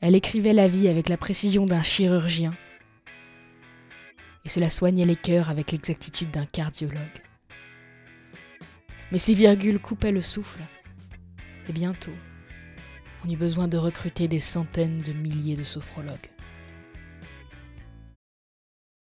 Elle écrivait la vie avec la précision d'un chirurgien. Et cela soignait les cœurs avec l'exactitude d'un cardiologue. Mais ces virgules coupaient le souffle. Et bientôt, on eut besoin de recruter des centaines de milliers de sophrologues.